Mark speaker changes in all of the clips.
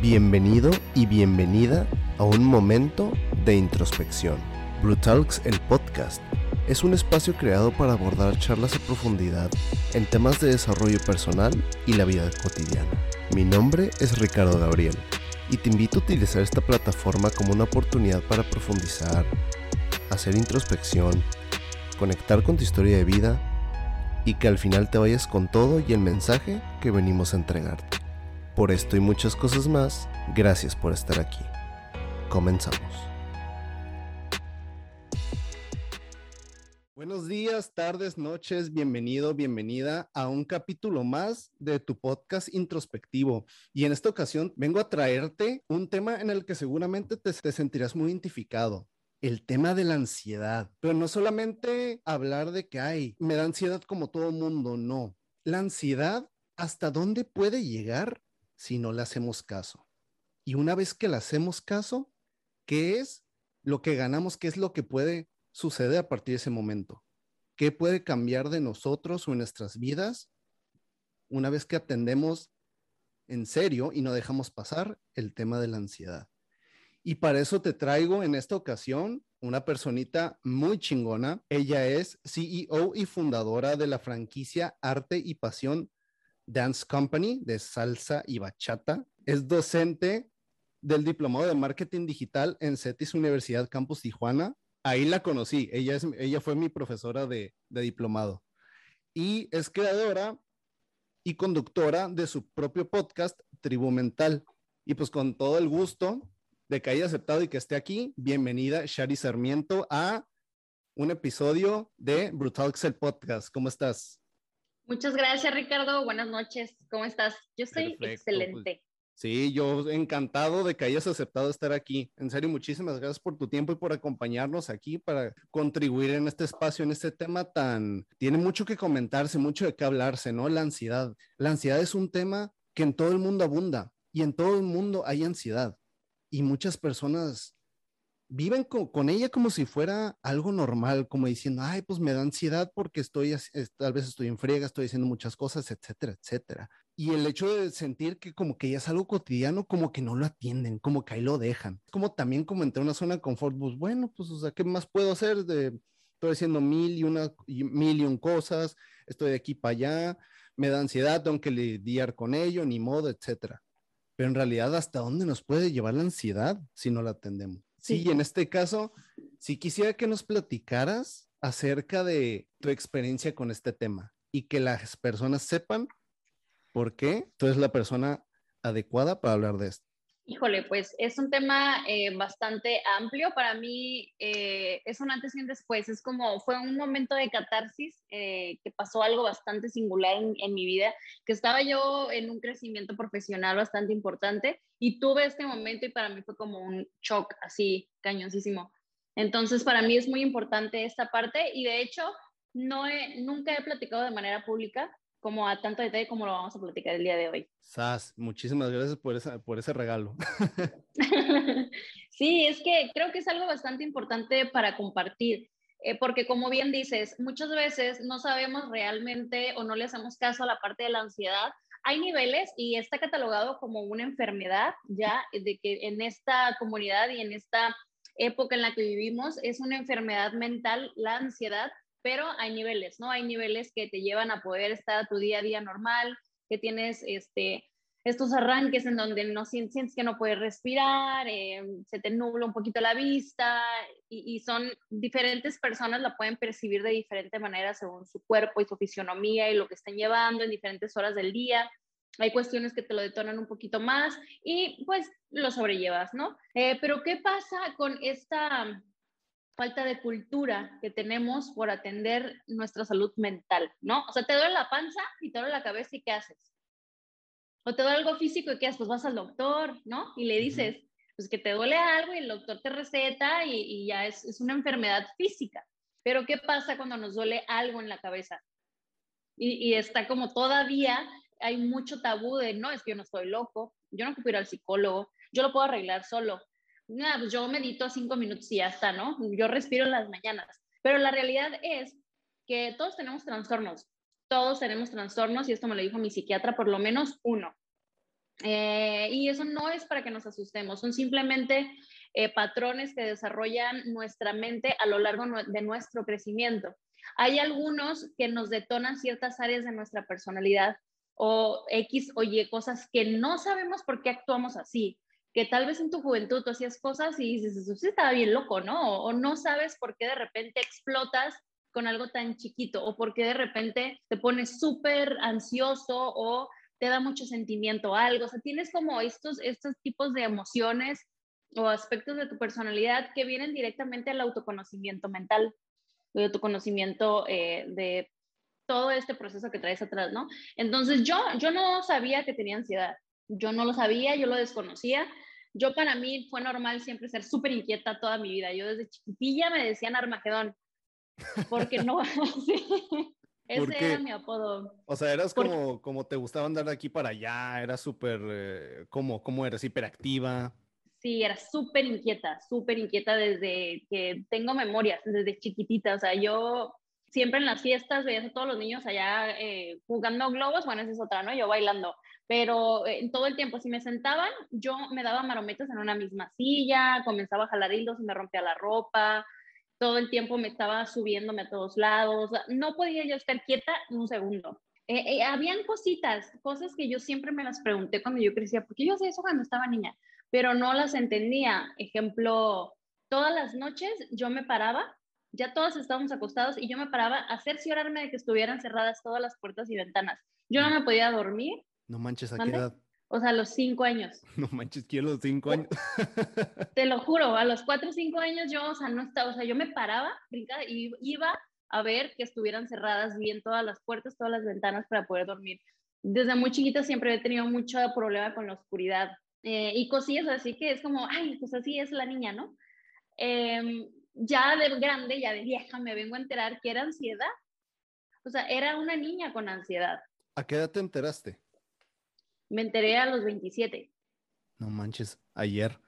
Speaker 1: Bienvenido y bienvenida a un momento de introspección. Brutalks, el podcast, es un espacio creado para abordar charlas a profundidad en temas de desarrollo personal y la vida cotidiana. Mi nombre es Ricardo Gabriel y te invito a utilizar esta plataforma como una oportunidad para profundizar, hacer introspección, conectar con tu historia de vida y que al final te vayas con todo y el mensaje que venimos a entregarte. Por esto y muchas cosas más, gracias por estar aquí. Comenzamos. Buenos días, tardes, noches, bienvenido, bienvenida a un capítulo más de tu podcast introspectivo. Y en esta ocasión vengo a traerte un tema en el que seguramente te, sentirás muy identificado el tema de la ansiedad, pero no solamente hablar de que, ay, me da ansiedad como todo mundo, no. La ansiedad, ¿hasta dónde puede llegar si no le hacemos caso. Y una vez que le hacemos caso, ¿qué es lo que ganamos? ¿Qué es lo que puede suceder a partir de ese momento? ¿Qué puede cambiar de nosotros o nuestras vidas una vez que atendemos en serio y no dejamos pasar el tema de la ansiedad? Y para eso te traigo en esta ocasión una personita muy chingona. Ella es CEO y fundadora de la franquicia Arte y Pasión Dance Company de salsa y bachata. Es docente del Diplomado de Marketing Digital en CETIS Universidad Campus Tijuana. Ahí la conocí. Ella, es, ella fue mi profesora de, diplomado. Y es creadora y conductora de su propio podcast, Tribu Mental. Y pues con todo el gusto de que haya aceptado y que esté aquí, bienvenida Shari Sarmiento a un episodio de Brutal Excel Podcast. ¿Cómo estás?
Speaker 2: Muchas gracias, Ricardo. Buenas noches. ¿Cómo estás? Yo estoy pues, excelente.
Speaker 1: sí, yo encantado de que hayas aceptado estar aquí. En serio, muchísimas gracias por tu tiempo y por acompañarnos aquí para contribuir en este espacio, en este tema tan... Tiene mucho que comentarse, mucho de qué hablarse, ¿no? La ansiedad. La ansiedad es un tema que en todo el mundo abunda y en todo el mundo hay ansiedad. Y muchas personas viven con, ella como si fuera algo normal, como diciendo, ay, pues me da ansiedad porque estoy, tal vez estoy en friega, estoy haciendo muchas cosas, etcétera, etcétera. Y el hecho de sentir que como que ya es algo cotidiano, como que no lo atienden, como que ahí lo dejan. Como también como entre una zona de confort, pues bueno, pues o sea, ¿qué más puedo hacer? De, estoy haciendo mil y una, mil y un cosas, estoy de aquí para allá, me da ansiedad, tengo que lidiar con ello, ni modo, etcétera. Pero en realidad, ¿hasta dónde nos puede llevar la ansiedad si no la atendemos? Sí, en este caso, si quisiera que nos platicaras acerca de tu experiencia con este tema y que las personas sepan por qué tú eres la persona adecuada para hablar de esto.
Speaker 2: Híjole, pues es un tema eh, bastante amplio. Para mí eh, es un antes y un después. Es como, fue un momento de catarsis eh, que pasó algo bastante singular en, mi vida, que estaba yo en un crecimiento profesional bastante importante y tuve este momento y para mí fue como un shock así cañoncísimo. Entonces, para mí es muy importante esta parte y de hecho, no nunca he platicado de manera pública como a tanto detalle como lo vamos a platicar el día de hoy.
Speaker 1: Sas, muchísimas gracias por, esa, por ese regalo.
Speaker 2: sí, es que creo que es algo bastante importante para compartir, eh, porque como bien dices, muchas veces no sabemos realmente o no le hacemos caso a la parte de la ansiedad. Hay niveles y está catalogado como una enfermedad ya de que en esta comunidad y en esta época en la que vivimos es una enfermedad mental, la ansiedad, pero hay niveles, ¿no? Hay niveles que te llevan a poder estar a tu día a día normal, que tienes este, estos arranques en donde no sientes que no puedes respirar, eh, se te nubla un poquito la vista y, y, son diferentes personas la pueden percibir de diferente manera según su cuerpo y su fisionomía y lo que están llevando en diferentes horas del día. Hay cuestiones que te lo detonan un poquito más y pues lo sobrellevas, ¿no? Eh, pero ¿qué pasa con esta falta de cultura que tenemos por atender nuestra salud mental, ¿no? O sea, te duele la panza y te duele la cabeza y ¿qué haces? O te duele algo físico y ¿qué haces? Pues vas al doctor, ¿no? Y le dices, pues que te duele algo y el doctor te receta y, ya es, es, una enfermedad física. Pero ¿qué pasa cuando nos duele algo en la cabeza? Y, y está como todavía hay mucho tabú de, no, es que yo no estoy loco, yo no puedo ir al psicólogo, yo lo puedo arreglar solo nada, pues yo medito cinco minutos y ya está, ¿no? Yo respiro en las mañanas. Pero la realidad es que todos tenemos trastornos, todos tenemos trastornos y esto me lo dijo mi psiquiatra, por lo menos uno. Eh, y eso no es para que nos asustemos, son simplemente eh, patrones que desarrollan nuestra mente a lo largo de nuestro crecimiento. Hay algunos que nos detonan ciertas áreas de nuestra personalidad o X o Y cosas que no sabemos por qué actuamos así, que tal vez en tu juventud tú hacías cosas y dices, eso estaba bien loco, ¿no? O, no sabes por qué de repente explotas con algo tan chiquito o por qué de repente te pones súper ansioso o te da mucho sentimiento algo. O sea, tienes como estos, estos tipos de emociones o aspectos de tu personalidad que vienen directamente al autoconocimiento mental, de autoconocimiento eh, de todo este proceso que traes atrás, ¿no? Entonces yo, yo no sabía que tenía ansiedad, yo no lo sabía, yo lo desconocía. Yo para mí fue normal siempre ser súper inquieta toda mi vida. Yo desde chiquitilla me decían Armagedón, porque no, ese era mi apodo.
Speaker 1: O sea, eras como, como te gustaba andar de aquí para allá, era súper, eh, ¿cómo, ¿cómo eras? ¿Hiperactiva?
Speaker 2: Sí, era súper inquieta, súper inquieta desde que tengo memorias, desde chiquitita. O sea, yo siempre en las fiestas veías a todos los niños allá eh, jugando globos, bueno, esa es otra, ¿no? Yo bailando, pero eh, todo el tiempo, si me sentaban, yo me daba marometas en una misma silla, comenzaba a jalar hilos y me rompía la ropa, todo el tiempo me estaba subiéndome a todos lados, no podía yo estar quieta un segundo. Eh, habían cositas, cosas que yo siempre me las pregunté cuando yo crecía, porque yo hacía eso cuando estaba niña pero no las entendía. Ejemplo, todas las noches yo me paraba, ya todos estábamos acostados y yo me paraba a cerciorarme de que estuvieran cerradas todas las puertas y ventanas. Yo no me podía dormir.
Speaker 1: No manches, ¿a qué edad?
Speaker 2: O sea, a los cinco años.
Speaker 1: No manches, quiero los cinco años.
Speaker 2: Te lo juro, a los cuatro o cinco años yo, o sea, no estaba, o sea, yo me paraba, brincaba y iba a ver que estuvieran cerradas bien todas las puertas, todas las ventanas para poder dormir. Desde muy chiquita siempre he tenido mucho problema con la oscuridad. Eh, y cosillas así que es como, ay, pues así es la niña, ¿no? Em, ya de grande, ya de vieja, me vengo a enterar que era ansiedad. O sea, era una niña con ansiedad.
Speaker 1: ¿A qué edad te enteraste?
Speaker 2: Me enteré a los 27.
Speaker 1: No manches, ayer.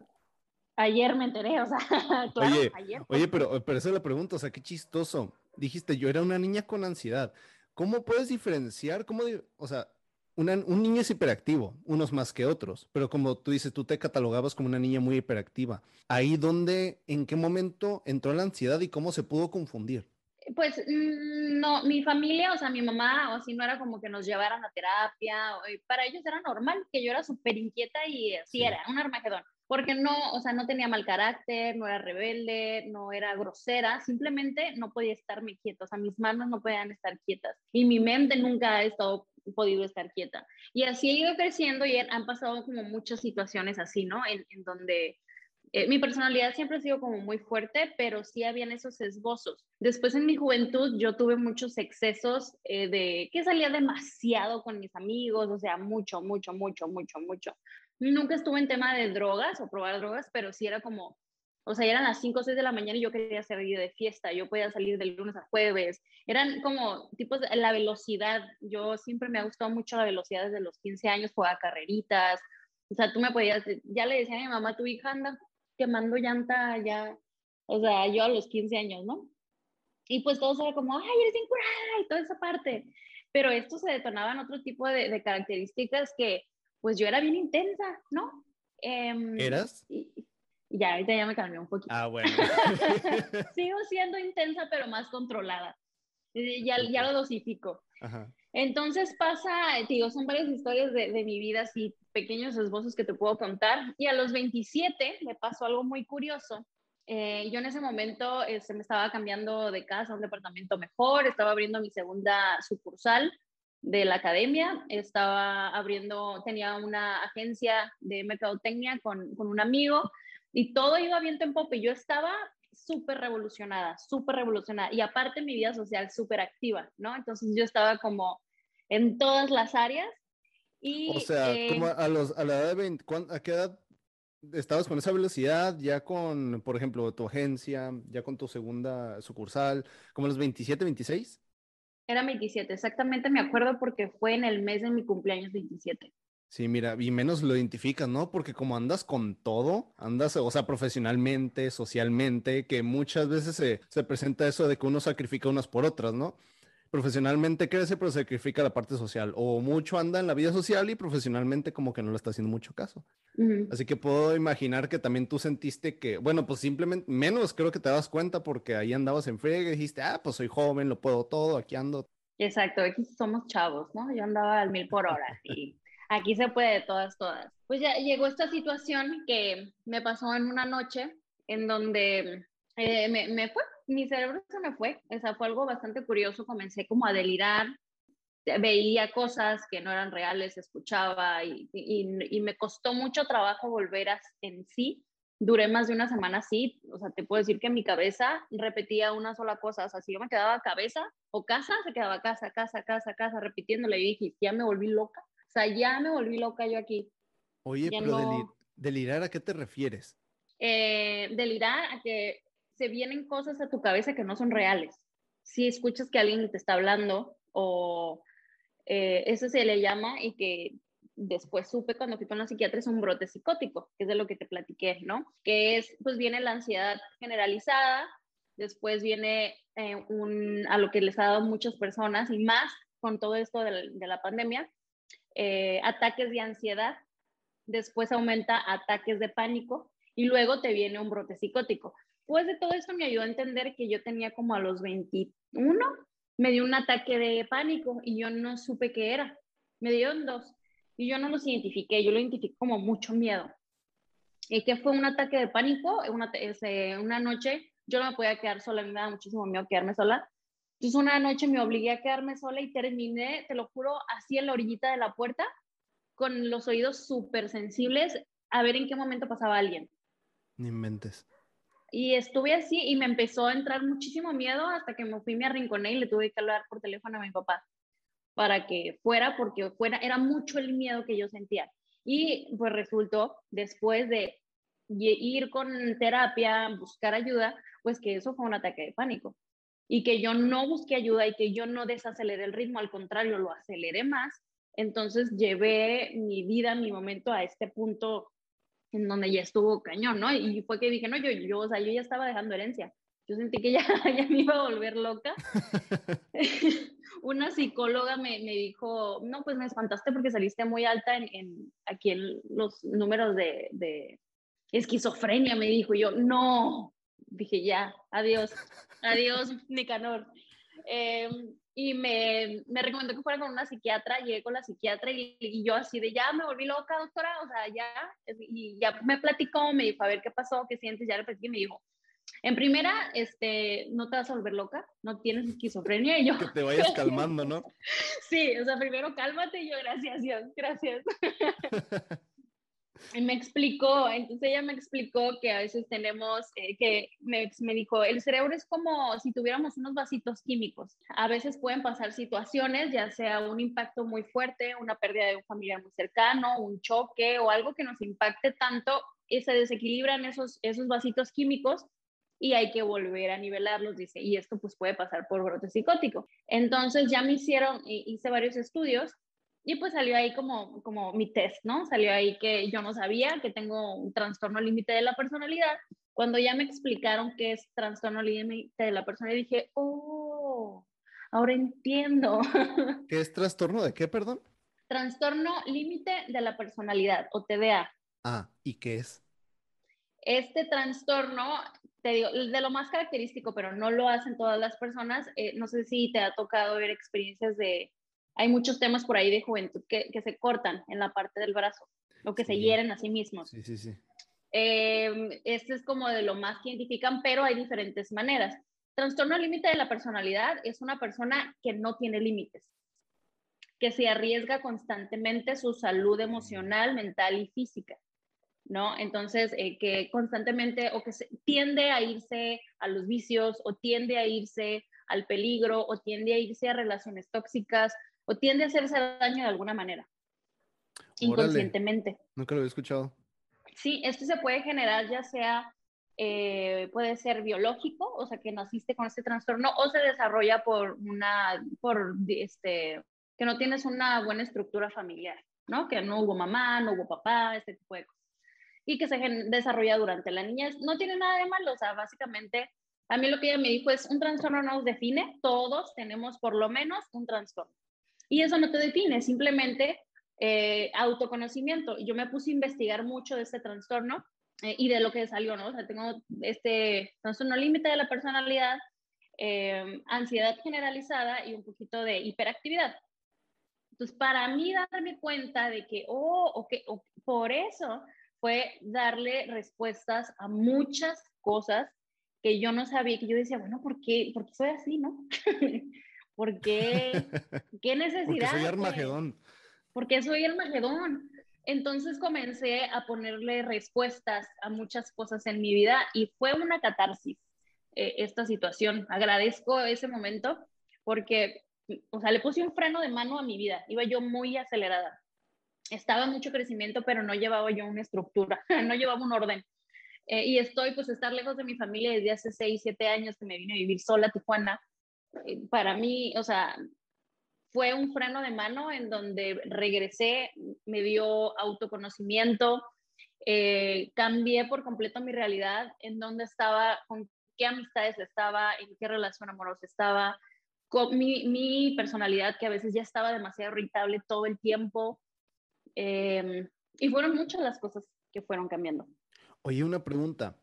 Speaker 2: Ayer me enteré, o sea, claro,
Speaker 1: oye,
Speaker 2: ayer.
Speaker 1: Oye, pero, pero eso le pregunto, o sea, qué chistoso. Dijiste, yo era una niña con ansiedad. ¿Cómo puedes diferenciar? ¿Cómo, o sea, un niño es hiperactivo, unos más que otros, pero como tú dices, tú te catalogabas como una niña muy hiperactiva. Ahí donde, en qué momento entró la ansiedad y cómo se pudo confundir.
Speaker 2: Pues mm, no, mi familia, o sea, mi mamá, o así no era como que nos llevaran a terapia, para ellos era normal que yo era súper inquieta y así era, un armagedón, porque no, o sea, no tenía mal carácter, no era rebelde, no era grosera, simplemente no podía estarme quieta, o sea, mis manos no podían estar quietas y mi mente nunca ha estado podido estar quieta. Y así he ido creciendo y han pasado como muchas situaciones así, ¿no? En, donde eh, mi personalidad siempre ha sido como muy fuerte, pero sí habían esos esbozos. Después en mi juventud yo tuve muchos excesos eh, de que salía demasiado con mis amigos, o sea, mucho, mucho, mucho, mucho, mucho. Nunca estuve en tema de drogas o probar drogas, pero sí era como o sea, eran las 5 o 6 de la mañana y yo quería salir de fiesta, yo podía salir del lunes a jueves. Eran como tipos de la velocidad. Yo siempre me ha gustado mucho la velocidad desde los 15 años, jugaba carreritas. O sea, tú me podías, ya le decía a mi mamá, tu hija anda quemando llanta ya, o sea, yo a los 15 años, ¿no? Y pues todo era como, ay, eres incurada y toda esa parte. Pero esto se detonaba en otro tipo de, características que, pues yo era bien intensa, ¿no?
Speaker 1: Em, ¿Eras?
Speaker 2: Ya, ahorita ya me cambió un poquito.
Speaker 1: Ah, bueno.
Speaker 2: Sigo siendo intensa, pero más controlada. Ya, ya lo dosifico. Entonces pasa, digo, son varias historias de, de, mi vida, así pequeños esbozos que te puedo contar. Y a los 27 me pasó algo muy curioso. Eh, yo en ese momento eh, se me estaba cambiando de casa a un departamento mejor, estaba abriendo mi segunda sucursal de la academia, estaba abriendo, tenía una agencia de mercadotecnia con, con un amigo y todo iba bien en pop y yo estaba súper revolucionada, súper revolucionada. Y aparte mi vida social súper activa, ¿no? Entonces yo estaba como en todas las áreas. Y,
Speaker 1: o sea, eh, como a, los, a la edad de 20, ¿a qué edad estabas con esa velocidad? Ya con, por ejemplo, tu agencia, ya con tu segunda sucursal, como los 27, 26?
Speaker 2: Era 27, exactamente me acuerdo porque fue en el mes de mi cumpleaños 27.
Speaker 1: Sí, mira, y menos lo identificas, ¿no? Porque como andas con todo, andas, o sea, profesionalmente, socialmente, que muchas veces se, presenta eso de que uno sacrifica unas por otras, ¿no? profesionalmente crece, pero sacrifica la parte social. O mucho anda en la vida social y profesionalmente como que no le está haciendo mucho caso. Así que puedo imaginar que también tú sentiste que, bueno, pues simplemente menos creo que te das cuenta porque ahí andabas en frega y dijiste, ah, pues soy joven, lo puedo todo, aquí ando.
Speaker 2: Exacto, aquí somos chavos, ¿no? Yo andaba al mil por hora y aquí se puede de todas, todas. Pues ya llegó esta situación que me pasó en una noche en donde eh, me, me, fue, mi cerebro se me fue, o sea, fue algo bastante curioso, comencé como a delirar, veía cosas que no eran reales, escuchaba y, y, y me costó mucho trabajo volver a, en sí. Duré más de una semana así, o sea, te puedo decir que mi cabeza repetía una sola cosa, o sea, si yo me quedaba cabeza o casa, se quedaba casa, casa, casa, casa, repitiéndole. Y dije, ya me volví loca, o sea, ya me volví loca yo aquí.
Speaker 1: Oye, pero delirar, ¿a qué te refieres?
Speaker 2: Eh, delirar a que se vienen cosas a tu cabeza que no son reales. Si escuchas que alguien te está hablando o eh, eso se le llama y que después supe cuando fui con la psiquiatra es un brote psicótico, que es de lo que te platiqué, ¿no? Que es, pues viene la ansiedad generalizada, después viene eh, un, a lo que les ha dado muchas personas y más con todo esto de, la pandemia, eh, ataques de ansiedad, después aumenta ataques de pánico y luego te viene un brote psicótico. Después de todo esto me ayudó a entender que yo tenía como a los 21, me dio un ataque de pánico y yo no supe qué era. Me dieron dos y yo no los identifiqué, yo lo identifiqué como mucho miedo. ¿Y qué fue un ataque de pánico? Una, una noche yo no me podía quedar sola, a mí me da muchísimo miedo quedarme sola. Entonces una noche me obligué a quedarme sola y terminé, te lo juro, así en la orillita de la puerta, con los oídos súper sensibles, a ver en qué momento pasaba alguien.
Speaker 1: Ni mentes.
Speaker 2: Y estuve así y me empezó a entrar muchísimo miedo hasta que me fui, me arrinconé y le tuve que hablar por teléfono a mi papá para que fuera, porque fuera, era mucho el miedo que yo sentía. Y pues resultó, después de ir con terapia, buscar ayuda, pues que eso fue un ataque de pánico. Y que yo no busqué ayuda y que yo no desaceleré el ritmo, al contrario, lo aceleré más. Entonces llevé mi vida, mi momento a este punto en donde ya estuvo cañón, ¿no? Y fue que dije, no, yo, yo, o sea, yo ya estaba dejando herencia. Yo sentí que ya, ya me iba a volver loca. Una psicóloga me, me, dijo, no, pues me espantaste porque saliste muy alta en, en aquí en los números de, de, esquizofrenia, me dijo. yo, no, dije, ya, adiós, adiós, Nicanor. Eh, y me, me, recomendó que fuera con una psiquiatra, llegué con la psiquiatra y, y, yo así de ya me volví loca, doctora, o sea, ya, y ya me platicó, me dijo, a ver qué pasó, qué sientes, ya le platiqué y me dijo, en primera, este, no te vas a volver loca, no tienes esquizofrenia y yo...
Speaker 1: Que te vayas calmando, ¿no?
Speaker 2: sí, o sea, primero cálmate y yo, gracias Dios, gracias. me explicó, entonces ella me explicó que a veces tenemos, eh, que me, me, dijo, el cerebro es como si tuviéramos unos vasitos químicos. A veces pueden pasar situaciones, ya sea un impacto muy fuerte, una pérdida de un familiar muy cercano, un choque o algo que nos impacte tanto y se desequilibran esos, esos vasitos químicos y hay que volver a nivelarlos, dice, y esto pues puede pasar por brote psicótico. Entonces ya me hicieron, hice varios estudios y pues salió ahí como, como mi test, ¿no? Salió ahí que yo no sabía que tengo un trastorno límite de la personalidad. Cuando ya me explicaron qué es trastorno límite de la personalidad, dije, oh, ahora entiendo.
Speaker 1: ¿Qué es trastorno de qué, perdón?
Speaker 2: Trastorno límite de la personalidad o TDA.
Speaker 1: Ah, ¿y qué es?
Speaker 2: Este trastorno, te digo, de lo más característico, pero no lo hacen todas las personas. Eh, no sé si te ha tocado ver experiencias de hay muchos temas por ahí de juventud que, que se cortan en la parte del brazo o que se hieren a sí mismos.
Speaker 1: Sí, sí, sí.
Speaker 2: Eh, este es como de lo más que identifican, pero hay diferentes maneras. Trastorno límite de la personalidad es una persona que no tiene límites, que se arriesga constantemente su salud emocional, mental y física, ¿no? Entonces, eh, que constantemente o que se, tiende a irse a los vicios o tiende a irse al peligro o tiende a irse a relaciones tóxicas o tiende a hacerse daño de alguna manera, inconscientemente.
Speaker 1: Nunca lo había escuchado.
Speaker 2: Sí, esto se puede generar ya sea, eh, puede ser biológico, o sea, que naciste con este trastorno, o se desarrolla por una, por este, que no tienes una buena estructura familiar, ¿no? Que no hubo mamá, no hubo papá, este tipo de cosas. Y que se desarrolla durante la niñez. No tiene nada de malo, o sea, básicamente A mí lo que ella me dijo es, un trastorno no nos define, todos tenemos por lo menos un trastorno. Y eso no te define, simplemente eh, autoconocimiento. Yo me puse a investigar mucho de este trastorno eh, y de lo que salió, ¿no? O sea, tengo este trastorno límite de la personalidad, eh, ansiedad generalizada y un poquito de hiperactividad. Entonces, para mí darme cuenta de que, oh, ok, por eso fue darle respuestas a muchas cosas que yo no sabía, que yo decía, bueno, ¿por qué, ¿por qué soy así, no? ¿Por qué? ¿Qué necesidad? Porque
Speaker 1: soy Armagedón.
Speaker 2: Porque soy Armagedón. Entonces comencé a ponerle respuestas a muchas cosas en mi vida y fue una catarsis eh, esta situación. Agradezco ese momento porque, o sea, le puse un freno de mano a mi vida. Iba yo muy acelerada. Estaba mucho crecimiento, pero no llevaba yo una estructura, no llevaba un orden. Eh, y estoy, pues, estar lejos de mi familia desde hace 6, 7 años que me vine a vivir sola a Tijuana. Eh, para mí, o sea, fue un freno de mano en donde regresé, me dio autoconocimiento, eh, cambié por completo mi realidad, en donde estaba, con qué amistades estaba, en qué relación amorosa estaba, con mi, mi personalidad que a veces ya estaba demasiado irritable todo el tiempo. Em, y fueron muchas las cosas que fueron cambiando.
Speaker 1: Oye, una pregunta.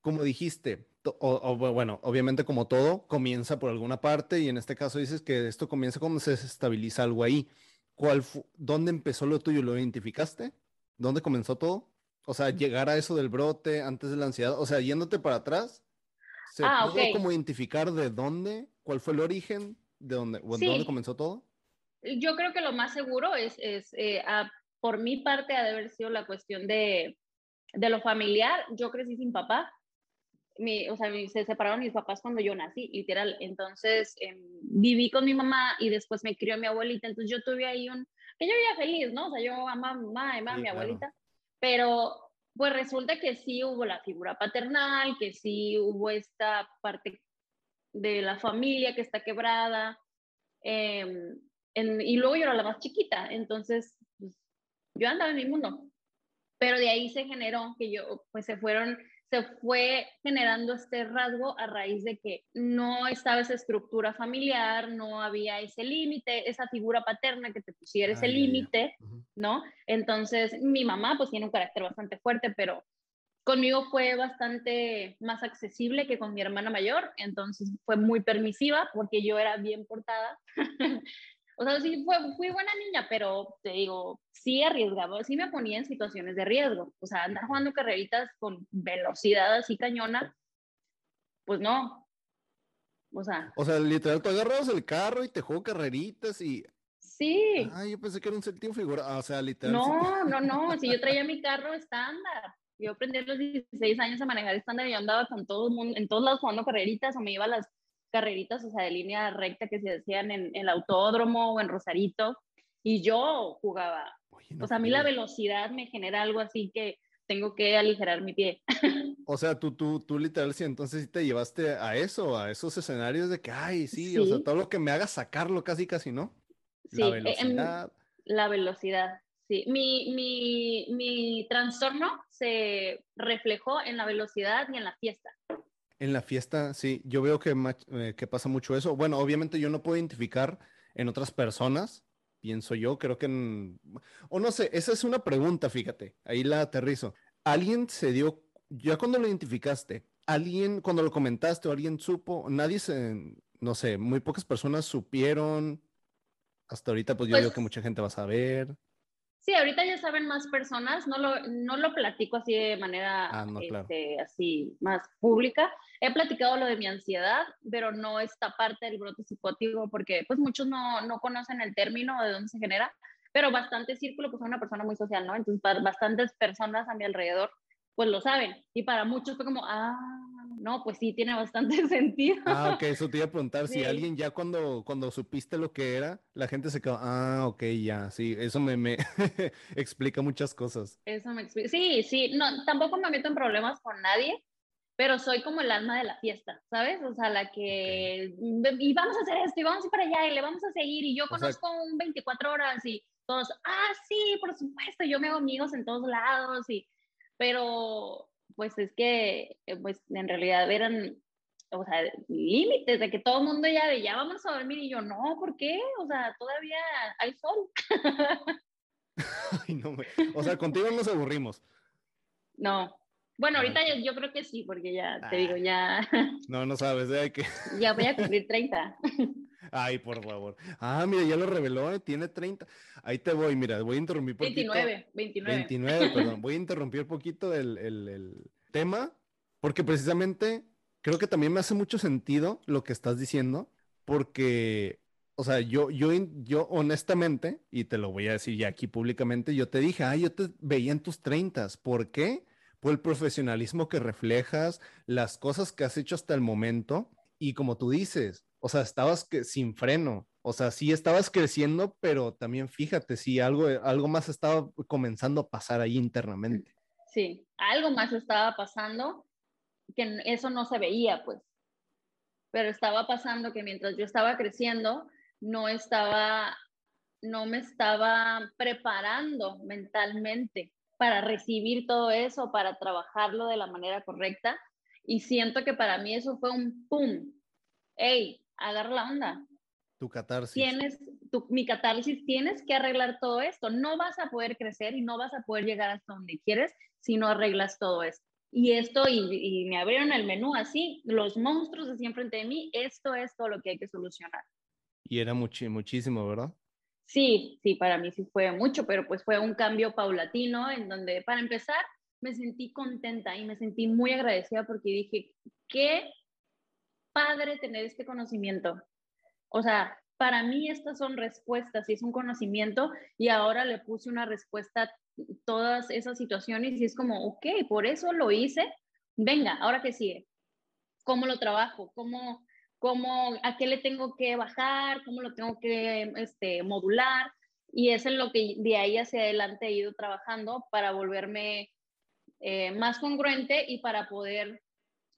Speaker 1: Como dijiste, o, bueno, obviamente como todo, comienza por alguna parte y en este caso dices que esto comienza cuando se estabiliza algo ahí. ¿Cuál ¿Dónde empezó lo tuyo? ¿Lo identificaste? ¿Dónde comenzó todo? O sea, llegar a eso del brote antes de la ansiedad, o sea, yéndote para atrás, ¿se ah, pudo como identificar de dónde? ¿Cuál fue el origen? ¿De dónde, dónde comenzó todo?
Speaker 2: Yo creo que lo más seguro es, es eh, por mi parte, ha de haber sido la cuestión de, de lo familiar. Yo crecí sin papá, mi, o sea, se separaron mis papás cuando yo nací, literal. Entonces, em, viví con mi mamá y después me crió mi abuelita. Entonces, yo tuve ahí un, que yo vivía feliz, ¿no? O sea, yo amaba a mamá, amaba a mi abuelita. Pero, pues resulta que sí hubo la figura paternal, que sí hubo esta parte de la familia que está quebrada. Em, y luego yo era la más chiquita. Entonces, pues, yo andaba en mi mundo. Pero de ahí se generó que yo, pues se fueron se fue generando este rasgo a raíz de que no estaba esa estructura familiar, no había ese límite, esa figura paterna que te pusiera ese límite, ¿no? Entonces, mi mamá pues tiene un carácter bastante fuerte, pero conmigo fue bastante más accesible que con mi hermana mayor, entonces fue muy permisiva porque yo era bien portada. O sea, sí fue, fui buena niña, pero te digo, sí arriesgaba, sí me ponía en situaciones de riesgo. O sea, andar jugando carreritas con velocidad así cañona, pues no. O sea.
Speaker 1: O sea, literal, tú agarrabas el carro y te juego carreritas y.
Speaker 2: Sí.
Speaker 1: Ay, yo pensé que era un sentido figura. O sea, literal.
Speaker 2: No, no, no. Si yo traía mi carro estándar. Yo aprendí a los 16 años a manejar estándar y yo andaba con todo el mundo, en todos lados jugando carreritas o me iba a las carreritas, o sea, de línea recta que se hacían en, el autódromo o en Rosarito, y yo jugaba. o sea, a mí la velocidad me genera algo así que tengo que aligerar mi pie.
Speaker 1: O sea, tú, tú, tú literal, sí, entonces sí te llevaste a eso, a esos escenarios de que, ay, sí, o sea, todo lo que me haga sacarlo casi, casi, ¿no?
Speaker 2: Sí, la em, velocidad. la velocidad, sí. Mi, mi, mi trastorno se reflejó en la velocidad y en la fiesta.
Speaker 1: En la fiesta, sí, yo veo que, eh, que pasa mucho eso. Bueno, obviamente yo no puedo identificar en otras personas, pienso yo, creo que en... O no sé, esa es una pregunta, fíjate, ahí la aterrizo. ¿Alguien se dio, ya cuando lo identificaste, alguien, cuando lo comentaste o alguien supo, nadie se, no sé, muy pocas personas supieron, hasta ahorita pues yo pues, que mucha gente va a saber.
Speaker 2: Sí, ahorita ya saben más personas, no lo, no lo platico así de manera ah, este, así más pública. He platicado lo de mi ansiedad, pero no esta parte del brote psicótico porque pues muchos no, no conocen el término de dónde se genera, pero bastante círculo, pues soy una persona muy social, ¿no? Entonces bastantes personas a mi alrededor pues lo saben. Y para muchos fue como, ah, no, pues sí, tiene bastante sentido.
Speaker 1: Ah, ok, eso te iba a preguntar, si alguien ya cuando, cuando supiste lo que era, la gente se quedó, ah, ok, ya, sí, eso me, me explica muchas cosas.
Speaker 2: Eso me explica, sí, sí, no, tampoco me meto en problemas con nadie, pero soy como el alma de la fiesta, ¿sabes? O sea, la que, y vamos a hacer esto, y vamos a ir para allá, y le vamos a seguir, y yo conozco un 24 horas, y todos, ah, sí, por supuesto, yo me hago amigos en todos lados, y pero pues es que, eh, pues en realidad eran o sea, límites de que todo el mundo ya de ya vamos a dormir y yo no, ¿por qué? O sea, todavía hay sol.
Speaker 1: Ay, no, o sea, contigo nos aburrimos.
Speaker 2: No. Bueno, ahorita yo, creo que sí, porque ya te digo, ya.
Speaker 1: No, no sabes, ¿eh? hay que.
Speaker 2: ya voy a cumplir 30.
Speaker 1: Ay, por favor. Ah, mira, ya lo reveló, ¿eh? tiene 30. Ahí te voy, mira, voy a interrumpir
Speaker 2: poquito. 29, 29.
Speaker 1: 29, perdón. Voy a interrumpir poquito el, el, el tema, porque precisamente creo que también me hace mucho sentido lo que estás diciendo, porque, o sea, yo, yo, yo honestamente, y te lo voy a decir ya aquí públicamente, yo te dije, ah, yo te veía en tus 30. ¿Por qué? Por el profesionalismo que reflejas, las cosas que has hecho hasta el momento, y como tú dices, o sea, estabas que, sin freno, o sea, sí estabas creciendo, pero también fíjate, sí, algo, algo más estaba comenzando a pasar ahí internamente.
Speaker 2: Sí, algo más estaba pasando que eso no se veía, pues. Pero estaba pasando que mientras yo estaba creciendo, no estaba, no me estaba preparando mentalmente para recibir todo eso, para trabajarlo de la manera correcta. Y siento que para mí eso fue un pum. Hey, agarra la onda.
Speaker 1: Tu catarsis.
Speaker 2: Tienes, tu, mi catarsis, tienes que arreglar todo esto. No vas a poder crecer y no vas a poder llegar hasta donde quieres si no arreglas todo esto y esto, y, me abrieron el menú así, los monstruos decían frente de mí, esto es todo lo que hay que solucionar.
Speaker 1: Y era muchísimo, ¿verdad?
Speaker 2: Sí, sí, para mí sí fue mucho, pero pues fue un cambio paulatino en donde, para empezar, me sentí contenta y me sentí muy agradecida porque dije, qué padre tener este conocimiento. O sea, para mí estas son respuestas y es un conocimiento y ahora le puse una respuesta todas esas situaciones y es como, ok, por eso lo hice, venga, ahora que sigue, ¿cómo lo trabajo? ¿Cómo, cómo, a qué le tengo que bajar? ¿Cómo lo tengo que este, modular? Y es en lo que de ahí hacia adelante he ido trabajando para volverme eh, más congruente y para poder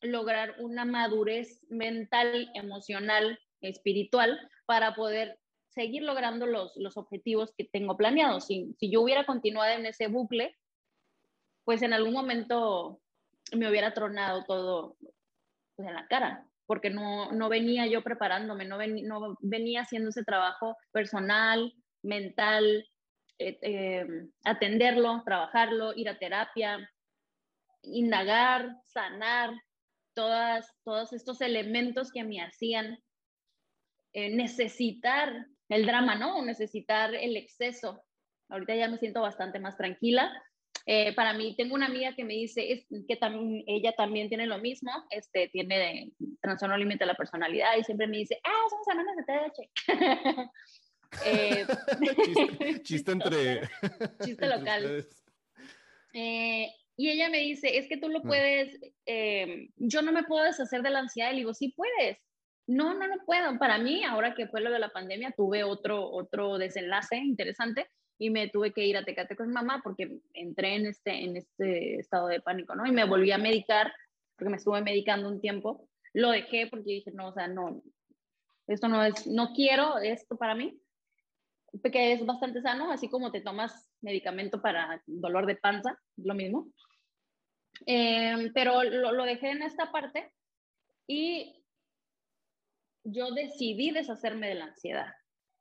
Speaker 2: lograr una madurez mental, emocional, espiritual, para poder seguir logrando los, los objetivos que tengo planeados. Si, si yo hubiera continuado en ese bucle, pues en algún momento me hubiera tronado todo pues, en la cara, porque no, no venía yo preparándome, no, no venía haciendo ese trabajo personal, mental, eh, eh, atenderlo, trabajarlo, ir a terapia, indagar, sanar, todas, todos estos elementos que me hacían eh, necesitar el drama, ¿no? Necesitar el exceso. Ahorita ya me siento bastante más tranquila. Eh, para mí, tengo una amiga que me dice es, que también, ella también tiene lo mismo, este, tiene trastorno límite de la personalidad y siempre me dice, ah, somos hermanas de TDH.
Speaker 1: eh, chiste, entre...
Speaker 2: chiste local. Eh, y ella me dice, es que tú lo mm. puedes, eh, yo no me puedo deshacer de la ansiedad. Y le digo, sí puedes. No, no, no puedo. Para mí, ahora que fue lo de la pandemia, tuve otro, otro desenlace interesante y me tuve que ir a Tecate con mamá porque entré en este, en este estado de pánico, ¿no? Y me volví a medicar porque me estuve medicando un tiempo. Lo dejé porque dije, no, o sea, no, esto no es, no quiero esto para mí, que es bastante sano, así como te tomas medicamento para dolor de panza, lo mismo. Eh, pero lo, lo dejé en esta parte y yo decidí deshacerme de la ansiedad.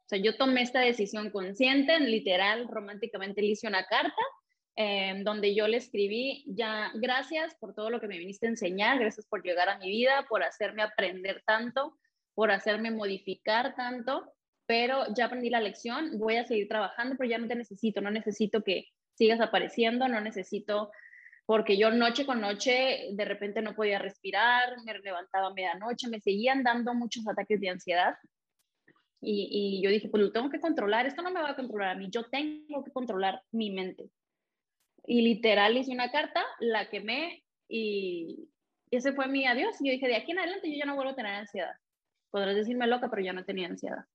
Speaker 2: O sea, yo tomé esta decisión consciente, literal, románticamente le hice una carta em, donde yo le escribí, ya, gracias por todo lo que me viniste a enseñar, gracias por llegar a mi vida, por hacerme aprender tanto, por hacerme modificar tanto, pero ya aprendí la lección, voy a seguir trabajando, pero ya no te necesito, no necesito que sigas apareciendo, no necesito porque yo noche con noche de repente no podía respirar, me levantaba a medianoche, me seguían dando muchos ataques de ansiedad. Y, yo dije, pues lo tengo que controlar, esto no me va a controlar a mí, yo tengo que controlar mi mente. Y literal hice una carta, la quemé y ese fue mi adiós. Y yo dije, de aquí en adelante yo ya no vuelvo a tener ansiedad. Podrás decirme loca, pero ya no tenía ansiedad.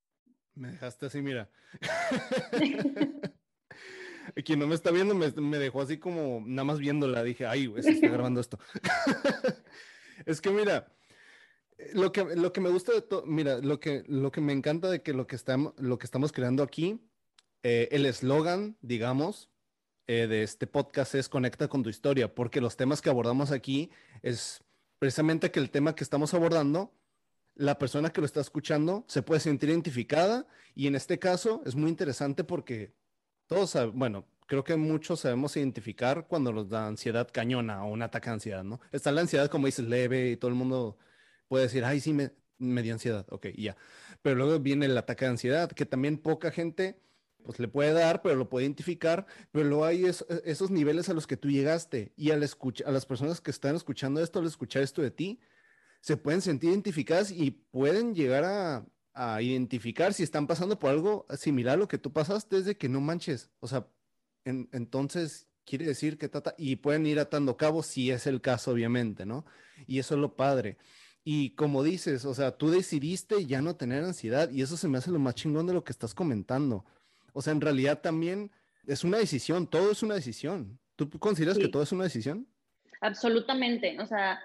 Speaker 1: Me dejaste así, mira. Quien no me está viendo me, dejó así como nada más viéndola. Dije, ay, se está grabando esto. es que mira, lo que, lo que me gusta de todo, mira, lo que, lo que me encanta de que lo que estamos, lo que estamos creando aquí, eh, el eslogan, digamos, eh, de este podcast es Conecta con tu historia, porque los temas que abordamos aquí es precisamente que el tema que estamos abordando, la persona que lo está escuchando se puede sentir identificada y en este caso es muy interesante porque todos, bueno, creo que muchos sabemos identificar cuando nos da ansiedad cañona o un ataque de ansiedad, ¿no? Está la ansiedad, como dices, leve y todo el mundo puede decir, ay, sí, me, me dio ansiedad, ok, ya. Pero luego viene el ataque de ansiedad, que también poca gente pues le puede dar, pero lo puede identificar, pero luego hay esos niveles a los que tú llegaste y al escuchar, a las personas que están escuchando esto, al escuchar esto de ti, se pueden sentir identificadas y pueden llegar a, a identificar si están pasando por algo similar a lo que tú pasaste, desde que no manches, o sea, entonces quiere decir que trata, y pueden ir atando cabos si es el caso, obviamente, ¿no? Y eso es lo padre. Y como dices, o sea, tú decidiste ya no tener ansiedad y eso se me hace lo más chingón de lo que estás comentando. O sea, en realidad también es una decisión, todo es una decisión. ¿Tú consideras que todo es una decisión?
Speaker 2: Absolutamente. O sea,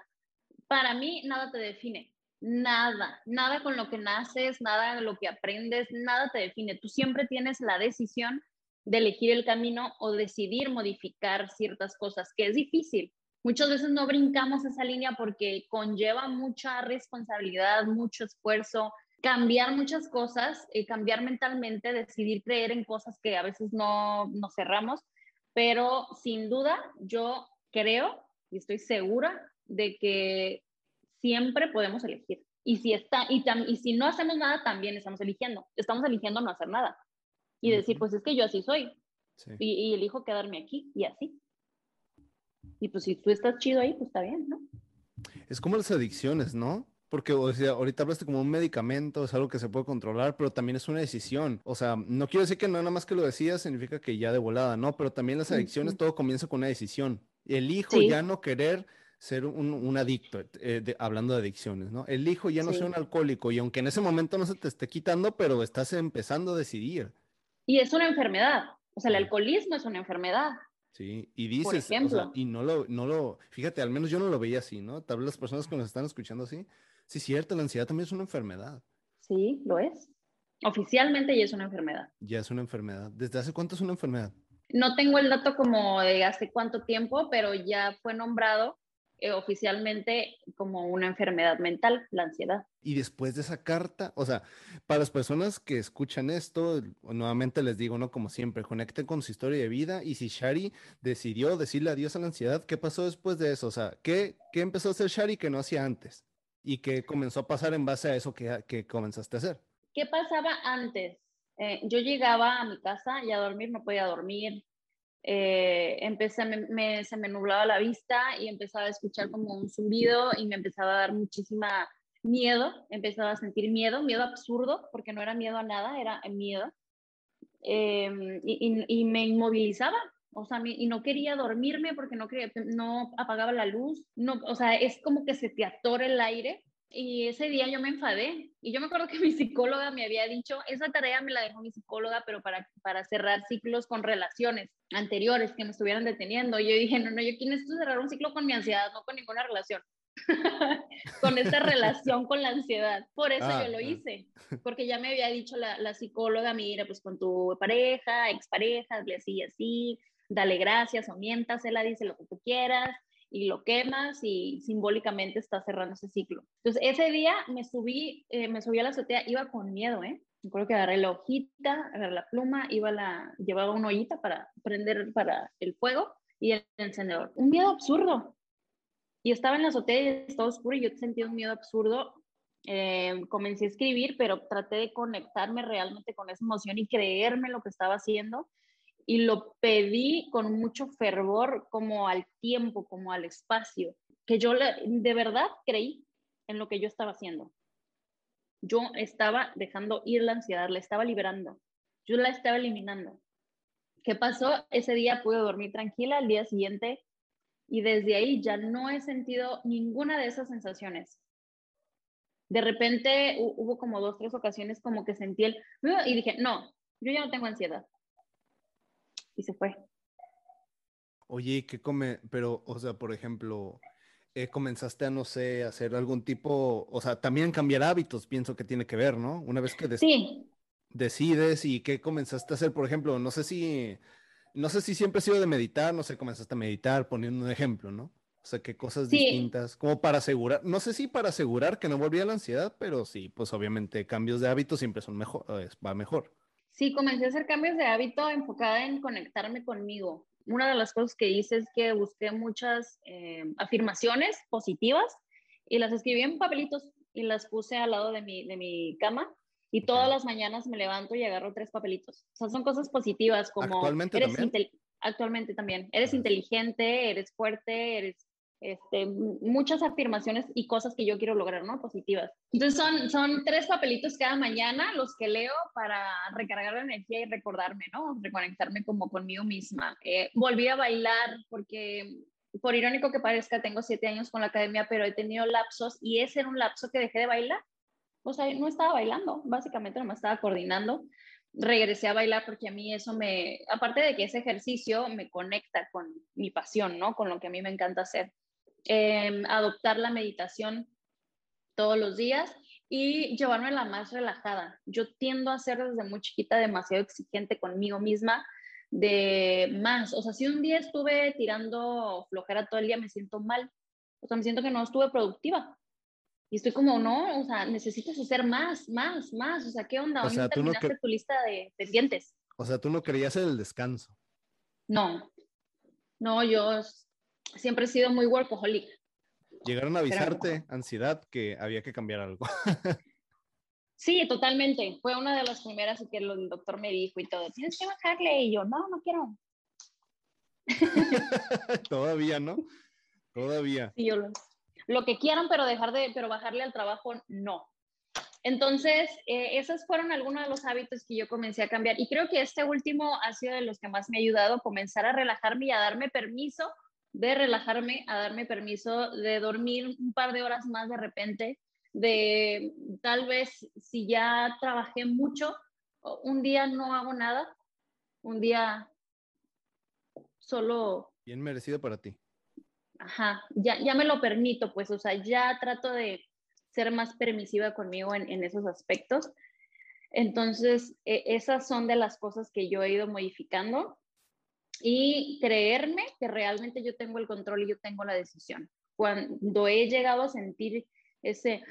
Speaker 2: para mí nada te define. Nada, nada con lo que naces, nada lo que aprendes, nada te define. Tú siempre tienes la decisión de elegir el camino o decidir modificar ciertas cosas, que es difícil. Muchas veces no brincamos esa línea porque conlleva mucha responsabilidad, mucho esfuerzo, cambiar muchas cosas, eh, cambiar mentalmente, decidir creer en cosas que a veces no nos cerramos, pero sin duda yo creo y estoy segura de que siempre podemos elegir. Y si, está, y, y si no hacemos nada, también estamos eligiendo. Estamos eligiendo no hacer nada y decir, pues es que yo así soy. Y, y, elijo quedarme aquí y así. Y pues si tú estás chido ahí, pues está bien, ¿no?
Speaker 1: Es como las adicciones, ¿no? Porque o sea, ahorita hablaste como un medicamento, es algo que se puede controlar, pero también es una decisión. O sea, no quiero decir que nada más que lo decías significa que ya de volada, ¿no? Pero también las adicciones, todo comienza con una decisión. Elijo ya no querer ser un, adicto, eh, hablando de adicciones, ¿no? Elijo ya no ser un alcohólico y aunque en ese momento no se te esté quitando, pero estás empezando a decidir.
Speaker 2: Y es una enfermedad. O sea, el alcoholismo es una enfermedad.
Speaker 1: Sí, y dices, o sea, y no lo, no lo, fíjate, al menos yo no lo veía así, ¿no? Tal vez las personas que nos están escuchando así, sí, cierto, la ansiedad también es una enfermedad.
Speaker 2: Sí, lo es. Oficialmente ya es una enfermedad.
Speaker 1: Ya es una enfermedad. ¿Desde hace cuánto es una enfermedad?
Speaker 2: No tengo el dato como de hace cuánto tiempo, pero ya fue nombrado eh, oficialmente como una enfermedad mental, la ansiedad.
Speaker 1: Y después de esa carta, o sea, para las personas que escuchan esto, nuevamente les digo, ¿no? Como siempre, conecten con su historia de vida y si Shari decidió decirle adiós a la ansiedad, ¿qué pasó después de eso? O sea, ¿qué, qué empezó a hacer Shari que no hacía antes? ¿Y qué comenzó a pasar en base a eso que, que comenzaste a hacer?
Speaker 2: ¿Qué pasaba antes? Eh, yo llegaba a mi casa y a dormir no podía dormir, eh, empecé, me, se me nublaba la vista y empezaba a escuchar como un zumbido y me empezaba a dar muchísima miedo, empezaba a sentir miedo, miedo absurdo, porque no era miedo a nada, era miedo. Em, y, y, me inmovilizaba, o sea, y no quería dormirme porque no, quería, no apagaba la luz, no, o sea, es como que se te atora el aire y ese día yo me enfadé y yo me acuerdo que mi psicóloga me había dicho, esa tarea me la dejó mi psicóloga, pero para, para cerrar ciclos con relaciones anteriores que me estuvieran deteniendo. Y yo dije, no, no, yo necesito cerrar un ciclo con mi ansiedad, no con ninguna relación. con esta relación con la ansiedad. Por eso yo lo ah, hice, porque ya me había dicho la, la psicóloga, mira, pues con tu pareja, expareja, así y así, dale gracias o miéntasela, dice lo que tú quieras y lo quemas y simbólicamente está cerrando ese ciclo. Entonces, ese día me subí, eh, me subí a la azotea, iba con miedo, ¿eh? Recuerdo que agarré la hojita, agarré la pluma, iba la, llevaba una ollita para prender para el fuego y el encendedor. Un miedo absurdo. Y estaba en la azotea y estaba oscuro y yo sentía un miedo absurdo. Eh, comencé a escribir, pero traté de conectarme realmente con esa emoción y creerme lo que estaba haciendo y lo pedí con mucho fervor como al tiempo, como al espacio, que yo de verdad creí en lo que yo estaba haciendo. Yo estaba dejando ir la ansiedad, la estaba liberando, yo la estaba eliminando. ¿Qué pasó? Ese día pude dormir tranquila, al día siguiente, y desde ahí ya no he sentido ninguna de esas sensaciones. De repente hubo como dos, tres ocasiones como que sentí el... Y dije, no, yo ya no tengo ansiedad y se fue.
Speaker 1: Oye, ¿qué come? Pero, o sea, por ejemplo, eh, comenzaste a, no sé, hacer algún tipo, o sea, también cambiar hábitos, pienso que tiene que ver, ¿no? Una vez que decides y qué comenzaste a hacer, por ejemplo, no sé si, no sé si siempre ha sido de meditar, no sé, comenzaste a meditar, poniendo un ejemplo, ¿no? O sea, qué cosas distintas, como para asegurar, no sé si para asegurar que no volvía la ansiedad, pero sí, pues obviamente cambios de hábito siempre son mejor, va mejor.
Speaker 2: Sí, comencé a hacer cambios de hábito enfocada en conectarme conmigo. Una de las cosas que hice es que busqué muchas eh, afirmaciones positivas y las escribí en papelitos y las puse al lado de mi, de mi cama y todas las mañanas me levanto y agarro tres papelitos. O sea, son cosas positivas como...
Speaker 1: Actualmente también.
Speaker 2: Actualmente también. Eres inteligente, eres fuerte, eres este, muchas afirmaciones y cosas que yo quiero lograr, ¿no? Positivas. Entonces son, son tres papelitos cada mañana los que leo para recargar la energía y recordarme, ¿no? Reconectarme como conmigo misma. Eh, volví a bailar porque, por irónico que parezca, tengo siete años con la academia, pero he tenido lapsos y ese era un lapso que dejé de bailar. O sea, no estaba bailando, básicamente no me estaba coordinando. Regresé a bailar porque a mí eso me, aparte de que ese ejercicio me conecta con mi pasión, ¿no? Con lo que a mí me encanta hacer. Em, adoptar la meditación todos los días y llevarme la más relajada. Yo tiendo a ser desde muy chiquita demasiado exigente conmigo misma de más. O sea, si un día estuve tirando flojera todo el día, me siento mal. O sea, me siento que no estuve productiva. Y estoy como, no, o sea, necesitas hacer más, más, más. O sea, ¿qué onda?
Speaker 1: O sea, tú no
Speaker 2: tu lista de pendientes.
Speaker 1: O sea, tú no querías el descanso.
Speaker 2: No, no, yo siempre he sido muy workaholic.
Speaker 1: Llegaron a avisarte, ansiedad, que había que cambiar algo.
Speaker 2: sí, totalmente. Fue una de las primeras que el doctor me dijo y todo, tienes que bajarle. Y yo, no, no quiero.
Speaker 1: Todavía, ¿no? Todavía.
Speaker 2: Sí, yo lo, lo, que quieran, pero dejar de, pero bajarle al trabajo, no. Entonces, eh, esos fueron algunos de los hábitos que yo comencé a cambiar. Y creo que este último ha sido de los que más me ha ayudado a comenzar a relajarme y a darme permiso de relajarme, a darme permiso de dormir un par de horas más de repente, de tal vez si ya trabajé mucho, un día no hago nada, un día solo...
Speaker 1: Bien merecido para ti.
Speaker 2: Ajá, ya, ya me lo permito, pues, o sea, ya trato de ser más permisiva conmigo en, en esos aspectos. Entonces, e, esas son de las cosas que yo he ido modificando y creerme que realmente yo tengo el control y yo tengo la decisión. Cuando he llegado a sentir ese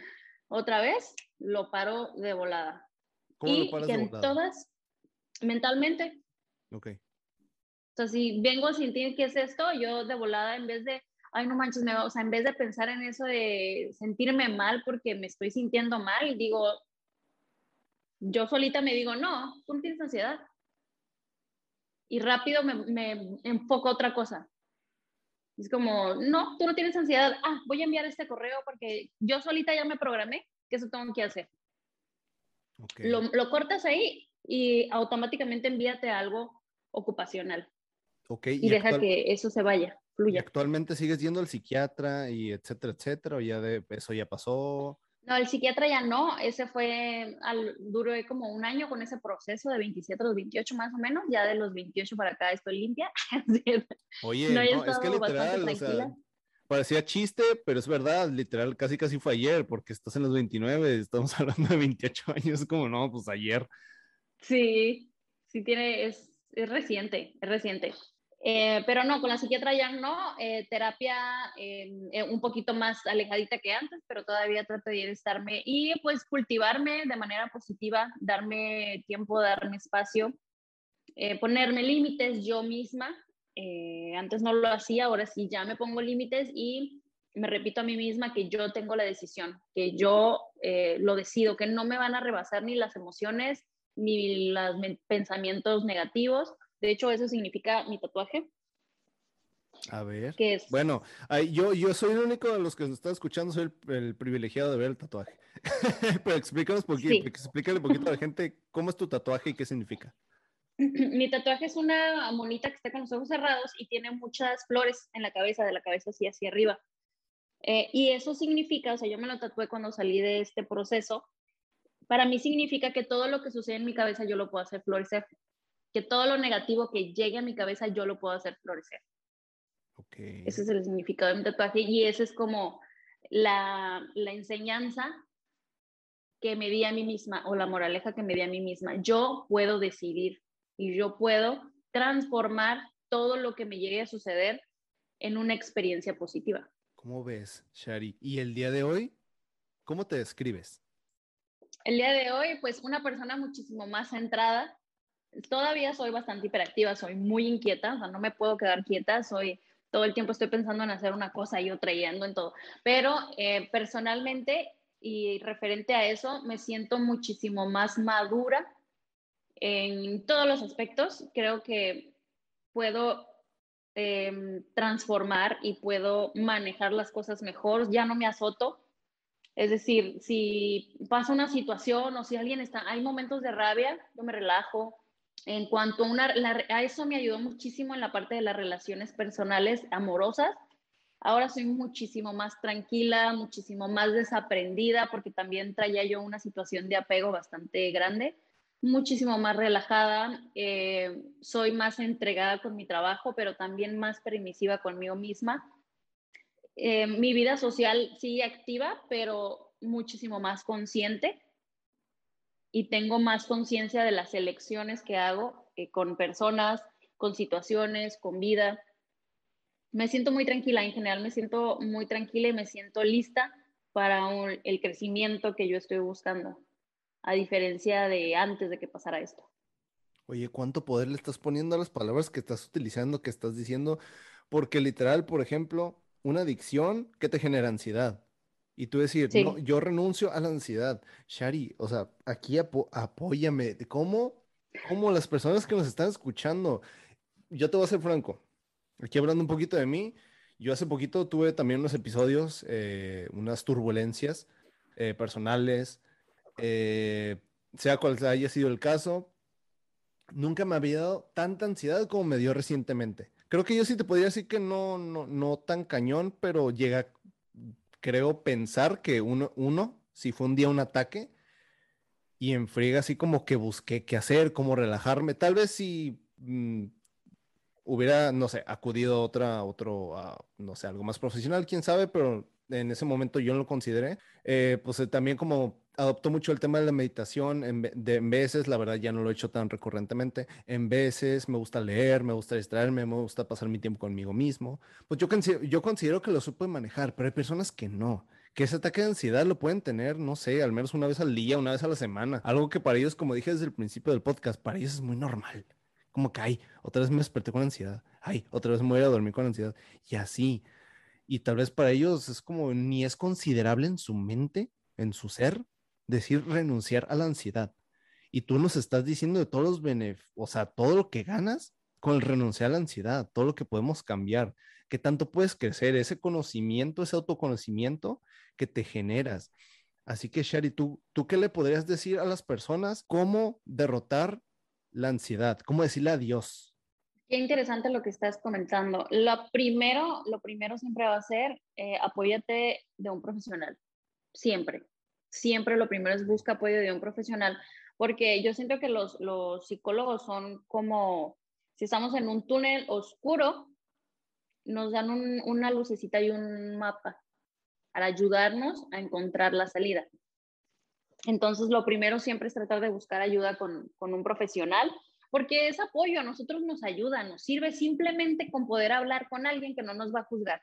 Speaker 2: otra vez, lo paro de volada.
Speaker 1: ¿Cómo y lo paras que
Speaker 2: en todas, mentalmente.
Speaker 1: Ok.
Speaker 2: O sea, si vengo a sentir qué es esto, yo de volada, en vez de, ay, no manches, me va, o sea, en vez de pensar en eso de sentirme mal porque me estoy sintiendo mal, digo, yo solita me digo, no, tú no tienes ansiedad y rápido me, me enfoco a otra cosa. Es como, no, tú no tienes ansiedad. Ah, voy a enviar este correo porque yo solita ya me programé que eso tengo que hacer. Lo, lo, cortas ahí y automáticamente envíate algo ocupacional.
Speaker 1: Okay.
Speaker 2: Y, deja que eso se vaya, fluya.
Speaker 1: actualmente sigues yendo al psiquiatra y etcétera, etcétera? ¿O ya de eso ya pasó?
Speaker 2: No, el psiquiatra ya no, ese fue, al, duró como un año con ese proceso de 27 a los 28 más o menos, ya de los 28 para acá estoy limpia.
Speaker 1: Oye, no, es que literal, o sea, parecía chiste, pero es verdad, literal, casi casi fue ayer, porque estás en los 29, estamos hablando de 28 años, como no, pues ayer.
Speaker 2: Sí, sí tiene, es, es reciente, es reciente. Eh, pero no, con la psiquiatra ya no, eh, terapia em, eh, un poquito más alejadita que antes, pero todavía trato de estarme y pues cultivarme de manera positiva, darme tiempo, darme espacio, ponerme límites yo misma. antes no lo hacía, ahora sí ya me pongo límites y me repito a mí misma que yo tengo la decisión, que yo lo decido, que no me van a rebasar ni las emociones ni los pensamientos negativos de hecho, eso significa mi tatuaje.
Speaker 1: A ver.
Speaker 2: ¿Qué es?
Speaker 1: Bueno, yo, yo soy el único de los que nos están escuchando, soy el, privilegiado de ver el tatuaje. Pero explícanos poquito, explícale un poquito a la gente cómo es tu tatuaje y qué significa.
Speaker 2: Mi tatuaje es una monita que está con los ojos cerrados y tiene muchas flores en la cabeza, de la cabeza así hacia arriba. Eh, y eso significa, o sea, yo me lo tatué cuando salí de este proceso. Para mí significa que todo lo que sucede en mi cabeza yo lo puedo hacer florecer que todo lo negativo que llegue a mi cabeza yo lo puedo hacer florecer.
Speaker 1: Okay.
Speaker 2: Ese es el significado de mi tatuaje y ese es como la, la enseñanza que me di a mí misma o la moraleja que me di a mí misma. Yo puedo decidir y yo puedo transformar todo lo que me llegue a suceder en una experiencia positiva.
Speaker 1: ¿Cómo ves, Shari? ¿Y el día de hoy, cómo te describes?
Speaker 2: El día de hoy, pues una persona muchísimo más centrada. Todavía soy bastante hiperactiva, soy muy inquieta, o sea, no me puedo quedar quieta, soy todo el tiempo estoy pensando en hacer una cosa y otra y en todo. Pero eh, personalmente y referente a eso, me siento muchísimo más madura en todos los aspectos. Creo que puedo em, transformar y puedo manejar las cosas mejor. Ya no me azoto. Es decir, si pasa una situación o si alguien está, hay momentos de rabia, yo me relajo, en cuanto a, una, a eso me ayudó muchísimo en la parte de las relaciones personales amorosas. Ahora soy muchísimo más tranquila, muchísimo más desaprendida, porque también traía yo una situación de apego bastante grande, muchísimo más relajada, eh, soy más entregada con mi trabajo, pero también más permisiva conmigo misma. Eh, mi vida social sigue activa, pero muchísimo más consciente y tengo más conciencia de las elecciones que hago eh, con personas, con situaciones, con vida. Me siento muy tranquila, en general me siento muy tranquila y me siento lista para el crecimiento que yo estoy buscando, a diferencia de antes de que pasara esto.
Speaker 1: Oye, ¿cuánto poder le estás poniendo a las palabras que estás utilizando, que estás diciendo? Porque literal, por ejemplo, una adicción que te genera ansiedad. Y tú decir, no, yo renuncio a la ansiedad. Shari, o sea, aquí apóyame. ¿Cómo? ¿Cómo las personas que nos están escuchando? Yo te voy a ser franco. Aquí hablando un poquito de mí, yo hace poquito tuve también unos episodios, eh, unas turbulencias eh, personales, eh, sea cual haya sido el caso. Nunca me había dado tanta ansiedad como me dio recientemente. Creo que yo sí te podría decir que no, no, no tan cañón, pero llega creo pensar que uno, uno, si fue un día un ataque, y en friega así como que busqué qué hacer, cómo relajarme. Tal vez si mm, hubiera, no sé, acudido a otra, otro, no sé, algo más profesional, quién sabe, pero en ese momento yo no lo consideré. Eh, pues eh, también como adoptó mucho el tema de la meditación, en, de, en veces, la verdad ya no lo he hecho tan recurrentemente, en veces me gusta leer, me gusta distraerme, me gusta pasar mi tiempo conmigo mismo. Pues yo, yo considero que lo supe manejar, pero hay personas que no que ese ataque de ansiedad lo pueden tener, no sé, al menos una vez al día, una vez a la semana. Algo que para ellos, como dije desde el principio del podcast, para ellos es muy normal. Como que, ay, otra vez me desperté con ansiedad. Ay, otra vez me voy a dormir con ansiedad. Y así. Y tal vez para ellos es como ni es considerable en su mente, en su ser, decir renunciar a la ansiedad. Y tú nos estás diciendo de todos los beneficios, o sea, todo lo que ganas con el renunciar a la ansiedad, todo lo que podemos cambiar, que tanto puedes crecer, ese conocimiento, ese autoconocimiento que te generas. Así que, Shari, ¿tú, ¿tú qué le podrías decir a las personas? ¿Cómo derrotar la ansiedad? ¿Cómo decirle adiós?
Speaker 2: Qué interesante lo que estás comentando. Lo primero, lo primero siempre va a ser eh, apóyate de un profesional, siempre siempre lo primero es busca apoyo de un profesional, porque yo siento que los, los psicólogos son como, si estamos en un túnel oscuro, nos dan una lucecita y un mapa para ayudarnos a encontrar la salida. Entonces, lo primero siempre es tratar de buscar ayuda con, con un profesional, porque es apoyo, a nosotros nos ayuda, nos sirve simplemente con poder hablar con alguien que no nos va a juzgar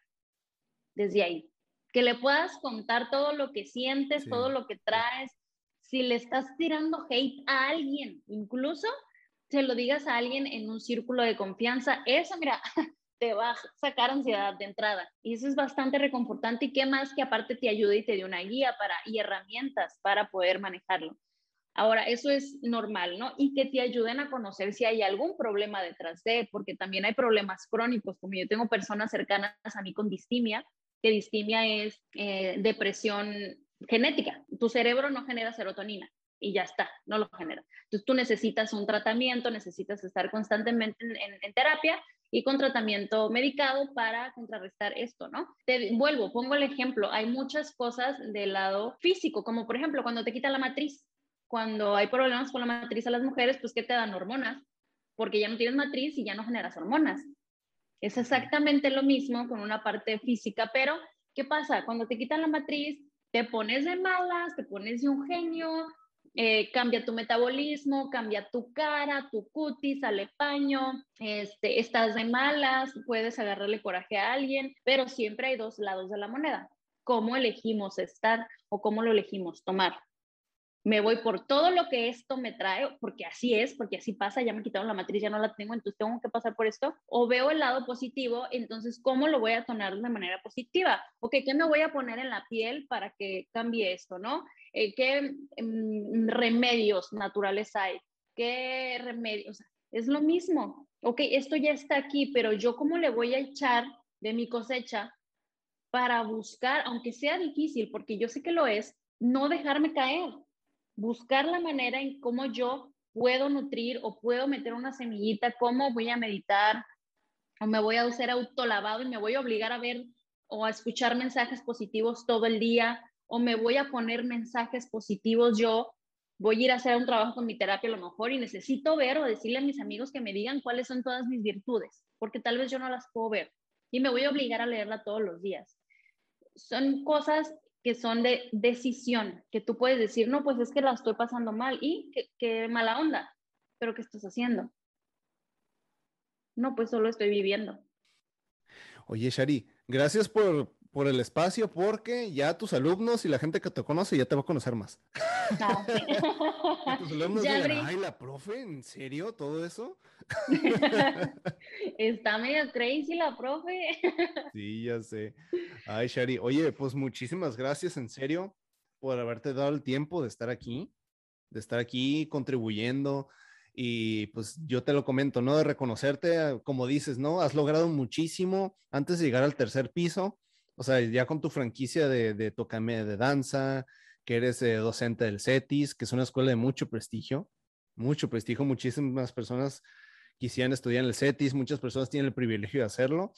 Speaker 2: desde ahí que le puedas contar todo lo que sientes, todo lo que traes. Si le estás tirando hate a alguien, incluso se lo digas a alguien en un círculo de confianza, eso, mira, te va a sacar ansiedad de entrada. Y eso es bastante reconfortante y qué más que aparte te ayude y te dé una guía para, y herramientas para poder manejarlo. Ahora, eso es normal, ¿no? Y que te ayuden a conocer si hay algún problema detrás de, porque también hay problemas crónicos, como yo tengo personas cercanas a mí con distimia, que distimia es eh, depresión genética. Tu cerebro no genera serotonina y ya está, no lo genera. Entonces tú necesitas un tratamiento, necesitas estar constantemente en, terapia y con tratamiento medicado para contrarrestar esto, ¿no? Te vuelvo, pongo el ejemplo, hay muchas cosas del lado físico, como por ejemplo cuando te quitan la matriz, cuando hay problemas con la matriz a las mujeres, pues que te dan hormonas, porque ya no tienes matriz y ya no generas hormonas. Es exactamente lo mismo con una parte física, pero ¿qué pasa? Cuando te quitan la matriz, te pones de malas, te pones de un genio, eh, cambia tu metabolismo, cambia tu cara, tu cutis, sale paño, este, estás de malas, puedes agarrarle coraje a alguien, pero siempre hay dos lados de la moneda. ¿Cómo elegimos estar o cómo lo elegimos tomar? Me voy por todo lo que esto me trae, porque así es, porque así pasa, ya me quitaron la matriz, ya no la tengo, entonces tengo que pasar por esto, o veo el lado positivo, entonces, ¿cómo lo voy a tonar de manera positiva? Ok, ¿qué me voy a poner en la piel para que cambie esto, no? Eh, ¿Qué mm, remedios naturales hay? ¿Qué remedios? es lo mismo. Ok, esto ya está aquí, pero yo cómo le voy a echar de mi cosecha para buscar, aunque sea difícil, porque yo sé que lo es, no dejarme caer buscar la manera en cómo yo puedo nutrir o puedo meter una semillita, cómo voy a meditar o me voy a hacer autolavado y me voy a obligar a ver o a escuchar mensajes positivos todo el día o me voy a poner mensajes positivos yo, voy a ir a hacer un trabajo con mi terapia a lo mejor y necesito ver o decirle a mis amigos que me digan cuáles son todas mis virtudes, porque tal vez yo no las puedo ver y me voy a obligar a leerla todos los días. Son cosas que son de decisión, que tú puedes decir, no, pues es que la estoy pasando mal y qué, mala onda, pero ¿qué estás haciendo? No, pues solo estoy viviendo.
Speaker 1: Oye, Shari, gracias por, por el espacio porque ya tus alumnos y la gente que te conoce ya te va a conocer más. Ah, tus alumnos digan, ay, la profe, ¿en serio todo eso?
Speaker 2: Está medio crazy la profe.
Speaker 1: sí, ya sé. Ay, Shari, oye, pues muchísimas gracias en serio por haberte dado el tiempo de estar aquí, de estar aquí contribuyendo. Y pues yo te lo comento, ¿no? De reconocerte, como dices, ¿no? Has logrado muchísimo antes de llegar al tercer piso o sea, ya con tu franquicia de, de Tocame de danza, que eres eh, docente del CETIS, que es una escuela de mucho prestigio, mucho prestigio, muchísimas personas quisieran estudiar en el CETIS, muchas personas tienen el privilegio de hacerlo.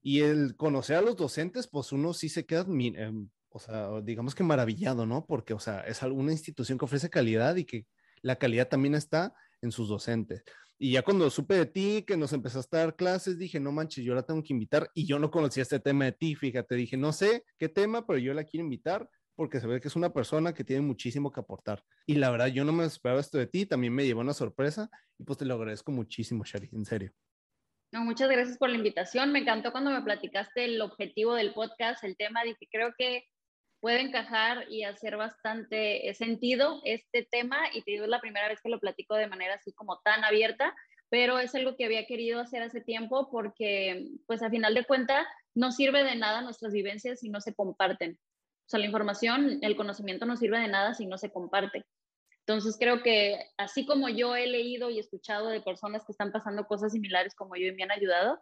Speaker 1: Y el conocer a los docentes, pues uno sí se queda, em, o digamos que maravillado, ¿no? Porque, o sea, es una institución que ofrece calidad y que la calidad también está en sus docentes. Y ya cuando supe de ti, que nos empezaste a dar clases, dije, no manches, yo la tengo que invitar. Y yo no conocía este tema de ti, fíjate, dije, no sé qué tema, pero yo la quiero invitar porque se ve que es una persona que tiene muchísimo que aportar. Y la verdad, yo no me esperaba esto de ti, también me llevó una sorpresa y pues te lo agradezco muchísimo, Shari, en serio.
Speaker 2: No, muchas gracias por la invitación. Me encantó cuando me platicaste el objetivo del podcast, el tema. Dije, creo que puede encajar y hacer bastante eh, sentido este tema y te digo, es la primera vez que lo platico de manera así como tan abierta, pero es algo que había querido hacer hace tiempo porque pues a final de cuentas no sirve de nada nuestras vivencias si no se comparten. O sea, la información, el conocimiento no sirve de nada si no se comparte. Entonces creo que así como yo he leído y escuchado de personas que están pasando cosas similares como yo y me han ayudado,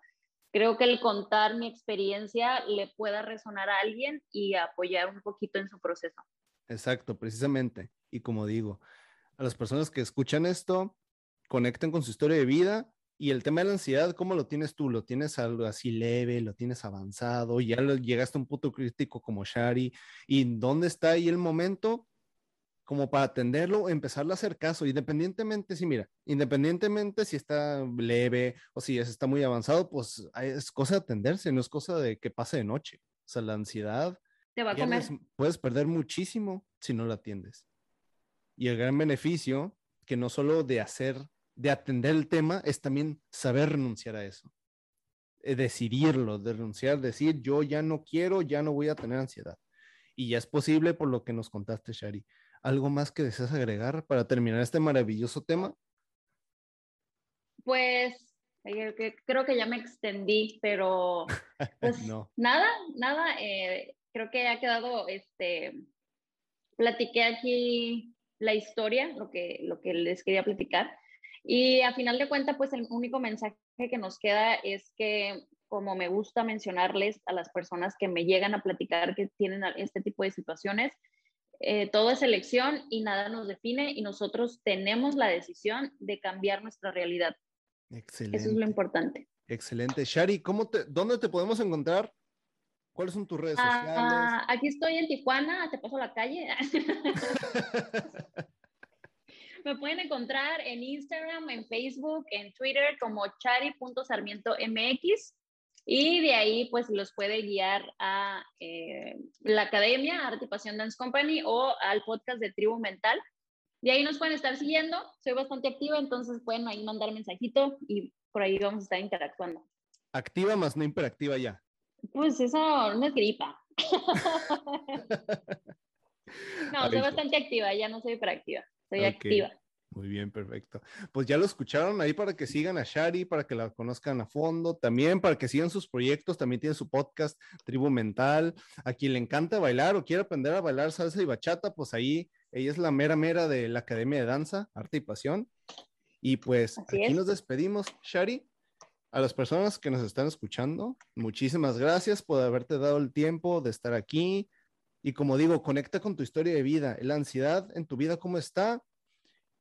Speaker 2: creo que el contar mi experiencia le pueda resonar a alguien y apoyar un poquito en su proceso.
Speaker 1: Exacto, precisamente. Y como digo, a las personas que escuchan esto, conecten con su historia de vida y el tema de la ansiedad, ¿cómo lo tienes tú? ¿Lo tienes algo así leve? ¿Lo tienes avanzado? ¿Ya llegaste a un punto crítico como Shari? ¿Y dónde está ahí el momento como para atenderlo, empezarle a hacer caso, independientemente, si mira, independientemente si está leve o si está muy avanzado, pues es cosa de atenderse, no es cosa de que pase de noche. O sea, la ansiedad.
Speaker 2: Te va a comer.
Speaker 1: puedes perder muchísimo si no la atiendes. Y el gran beneficio, que no solo de hacer, de atender el tema, es también saber renunciar a eso. Eh, decidirlo, de renunciar, decir, yo ya no quiero, ya no voy a tener ansiedad. Y ya es posible por lo que nos contaste, Shari. ¿Algo más que deseas agregar para terminar este maravilloso tema?
Speaker 2: Pues creo que ya me extendí, pero pues nada, nada, eh, creo que ha quedado, este, platiqué aquí la historia, lo que, lo que les quería platicar. Y a final de cuentas, pues el único mensaje que nos queda es que, como me gusta mencionarles a las personas que me llegan a platicar que tienen este tipo de situaciones, eh, todo es elección y nada nos define y nosotros tenemos la decisión de cambiar nuestra realidad. Excelente. Eso es lo importante.
Speaker 1: Excelente. Shari, ¿cómo te, ¿dónde te podemos encontrar? ¿Cuáles son tus redes ah, sociales?
Speaker 2: aquí estoy en Tijuana, te paso la calle. Me pueden encontrar en Instagram, en Facebook, en Twitter como chari.sarmientomx y de ahí, pues, los puede guiar a eh, la academia, Arte Pasión Dance Company, o al podcast de Tribu Mental. Y ahí nos pueden estar siguiendo. Soy bastante activa, entonces pueden ahí mandar mensajito y por ahí vamos a estar interactuando.
Speaker 1: Activa más no hiperactiva ya.
Speaker 2: Pues eso no es gripa. no, soy bastante activa, ya no soy hiperactiva, soy activa.
Speaker 1: Muy bien, perfecto. Pues ya lo escucharon ahí para que sigan a Shari, para que la conozcan a fondo, también para que sigan sus proyectos, también tiene su podcast Tribu Mental. A quien le encanta bailar o quiere aprender a bailar salsa y bachata, pues ahí ella es la mera mera de la Academia de Danza, Arte y Pasión. Y pues aquí nos despedimos, Shari. A las personas que nos están escuchando, muchísimas gracias por haberte dado el tiempo de estar aquí. Y como digo, conecta con tu historia de vida. La ansiedad en tu vida, ¿cómo está?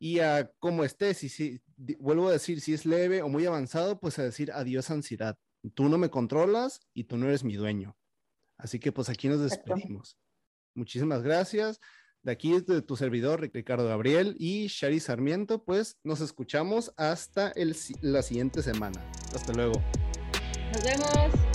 Speaker 1: Y a cómo estés. Y si, vuelvo a decir, si es leve o muy avanzado, pues a decir adiós ansiedad. Tú no me controlas y tú no eres mi dueño. Así que pues aquí nos despedimos. Muchísimas gracias. De aquí de tu servidor, Ricardo Gabriel y Shari Sarmiento, pues nos escuchamos hasta el, la siguiente semana. Hasta luego.
Speaker 2: Nos vemos.